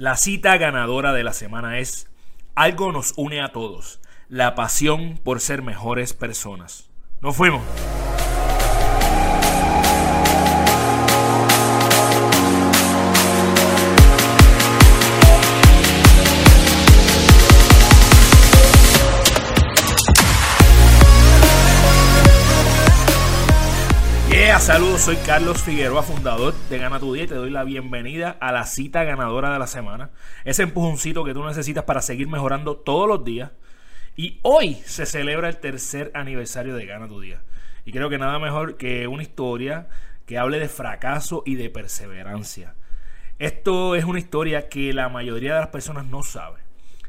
La cita ganadora de la semana es Algo nos une a todos, la pasión por ser mejores personas. Nos fuimos. Saludos, soy Carlos Figueroa, fundador de Gana tu Día y te doy la bienvenida a la cita ganadora de la semana. Ese empujoncito que tú necesitas para seguir mejorando todos los días. Y hoy se celebra el tercer aniversario de Gana tu Día. Y creo que nada mejor que una historia que hable de fracaso y de perseverancia. Esto es una historia que la mayoría de las personas no sabe.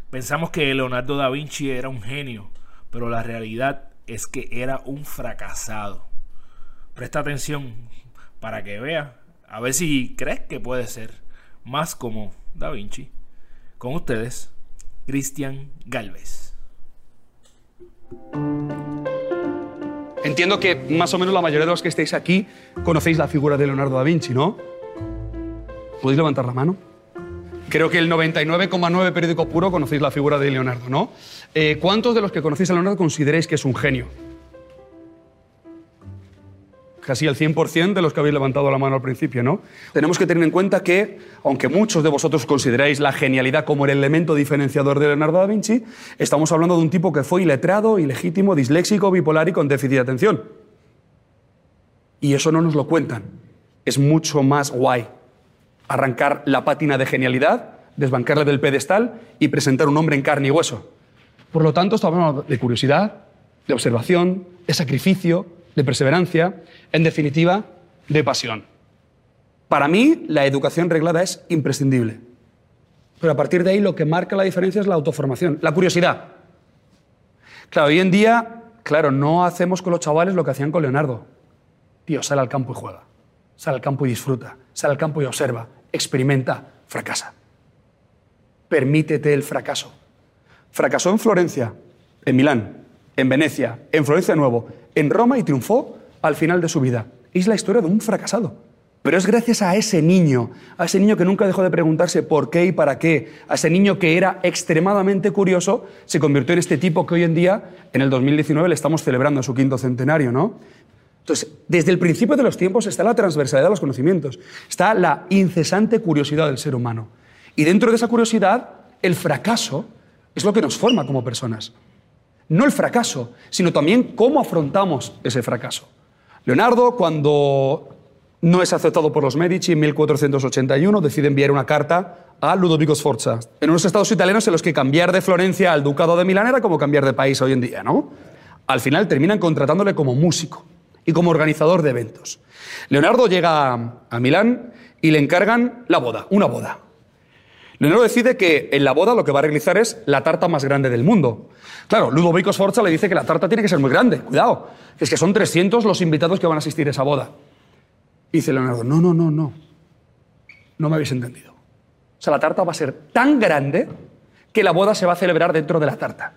Pensamos que Leonardo da Vinci era un genio, pero la realidad es que era un fracasado. Presta atención para que vea, a ver si crees que puede ser más como Da Vinci. Con ustedes, Cristian Galvez. Entiendo que más o menos la mayoría de los que estáis aquí conocéis la figura de Leonardo da Vinci, ¿no? ¿Podéis levantar la mano? Creo que el 99,9 periódico puro conocéis la figura de Leonardo, ¿no? Eh, ¿Cuántos de los que conocéis a Leonardo consideráis que es un genio? Casi el 100% de los que habéis levantado la mano al principio, ¿no? Tenemos que tener en cuenta que, aunque muchos de vosotros consideráis la genialidad como el elemento diferenciador de Leonardo da Vinci, estamos hablando de un tipo que fue iletrado, ilegítimo, disléxico, bipolar y con déficit de atención. Y eso no nos lo cuentan. Es mucho más guay arrancar la pátina de genialidad, desbancarle del pedestal y presentar un hombre en carne y hueso. Por lo tanto, estamos hablando de curiosidad, de observación, de sacrificio, de perseverancia, en definitiva, de pasión. Para mí, la educación reglada es imprescindible. Pero a partir de ahí lo que marca la diferencia es la autoformación, la curiosidad. Claro, hoy en día, claro, no hacemos con los chavales lo que hacían con Leonardo. Tío, sale al campo y juega. Sale al campo y disfruta. Sale al campo y observa. Experimenta. Fracasa. Permítete el fracaso. Fracasó en Florencia, en Milán, en Venecia, en Florencia nuevo, en Roma y triunfó al final de su vida. Es la historia de un fracasado. Pero es gracias a ese niño, a ese niño que nunca dejó de preguntarse por qué y para qué, a ese niño que era extremadamente curioso, se convirtió en este tipo que hoy en día, en el 2019, le estamos celebrando su quinto centenario, ¿no? Entonces, desde el principio de los tiempos está la transversalidad de los conocimientos, está la incesante curiosidad del ser humano. Y dentro de esa curiosidad, el fracaso es lo que nos forma como personas no el fracaso, sino también cómo afrontamos ese fracaso. Leonardo, cuando no es aceptado por los Medici en 1481, decide enviar una carta a Ludovico Sforza, en unos estados italianos en los que cambiar de Florencia al Ducado de Milán era como cambiar de país hoy en día, ¿no? Al final terminan contratándole como músico y como organizador de eventos. Leonardo llega a Milán y le encargan la boda, una boda. Leonardo decide que en la boda lo que va a realizar es la tarta más grande del mundo. Claro, Ludovico Sforza le dice que la tarta tiene que ser muy grande. Cuidado, que es que son 300 los invitados que van a asistir a esa boda. Y dice Leonardo, no, no, no, no. No me habéis entendido. O sea, la tarta va a ser tan grande que la boda se va a celebrar dentro de la tarta.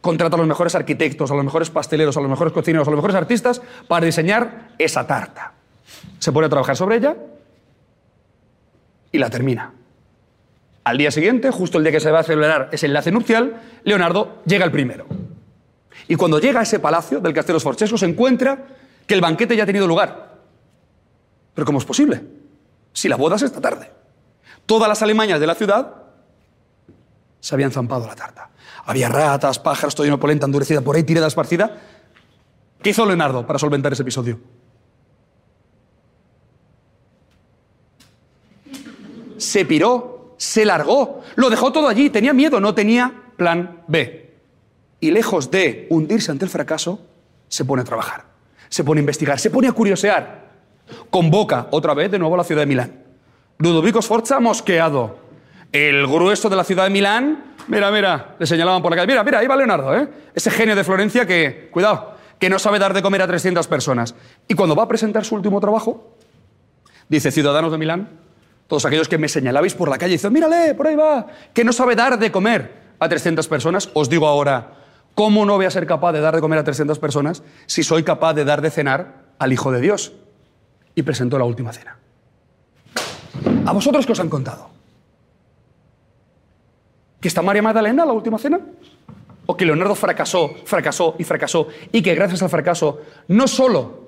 Contrata a los mejores arquitectos, a los mejores pasteleros, a los mejores cocineros, a los mejores artistas para diseñar esa tarta. Se pone a trabajar sobre ella y la termina. Al día siguiente, justo el día que se va a celebrar ese enlace nupcial, Leonardo llega el primero. Y cuando llega a ese palacio del Castillo Sforzesco se encuentra que el banquete ya ha tenido lugar. Pero ¿cómo es posible? Si la boda es esta tarde. Todas las alemañas de la ciudad se habían zampado la tarta. Había ratas, pájaros, todo lleno polenta endurecida por ahí, tirada esparcida. ¿Qué hizo Leonardo para solventar ese episodio? Se piró se largó, lo dejó todo allí, tenía miedo, no tenía plan B. Y lejos de hundirse ante el fracaso, se pone a trabajar, se pone a investigar, se pone a curiosear. Convoca otra vez de nuevo a la ciudad de Milán. Ludovico Sforza mosqueado. El grueso de la ciudad de Milán, mira, mira, le señalaban por la calle, mira, mira, ahí va Leonardo, ¿eh? ese genio de Florencia que, cuidado, que no sabe dar de comer a 300 personas. Y cuando va a presentar su último trabajo, dice, ciudadanos de Milán, todos aquellos que me señalabais por la calle y dicen, mírale, por ahí va, que no sabe dar de comer a 300 personas, os digo ahora, ¿cómo no voy a ser capaz de dar de comer a 300 personas si soy capaz de dar de cenar al Hijo de Dios? Y presentó la última cena. ¿A vosotros qué os han contado? ¿Que está María Magdalena en la última cena? ¿O que Leonardo fracasó, fracasó y fracasó y que gracias al fracaso no solo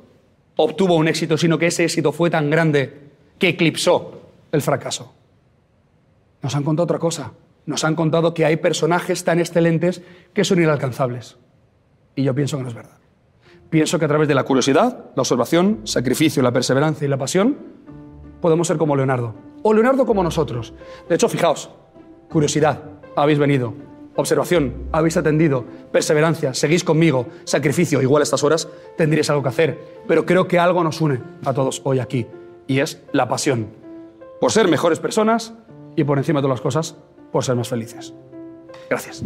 obtuvo un éxito, sino que ese éxito fue tan grande que eclipsó el fracaso? Nos han contado otra cosa. Nos han contado que hay personajes tan excelentes que son inalcanzables. Y yo pienso que no es verdad. Pienso que a través de la curiosidad, la observación, sacrificio, la perseverancia y la pasión, podemos ser como Leonardo. O Leonardo como nosotros. De hecho, fijaos, curiosidad, habéis venido. Observación, habéis atendido. Perseverancia, seguís conmigo. Sacrificio, igual a estas horas tendríais algo que hacer. Pero creo que algo nos une a todos hoy aquí. Y es la pasión. Por ser mejores personas y por encima de todas las cosas, por ser más felices. Gracias.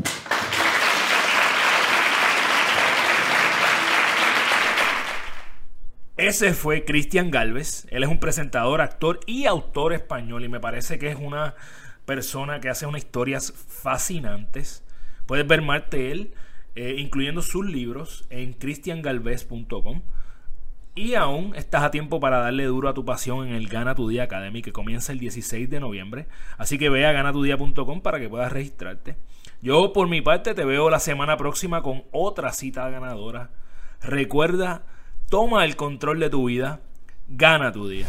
Ese fue Cristian Galvez. Él es un presentador, actor y autor español y me parece que es una persona que hace unas historias fascinantes. Puedes ver más de él, eh, incluyendo sus libros, en cristiangalvez.com. Y aún estás a tiempo para darle duro a tu pasión en el Gana Tu Día Academy que comienza el 16 de noviembre. Así que ve a ganatudía.com para que puedas registrarte. Yo por mi parte te veo la semana próxima con otra cita ganadora. Recuerda, toma el control de tu vida, gana tu día.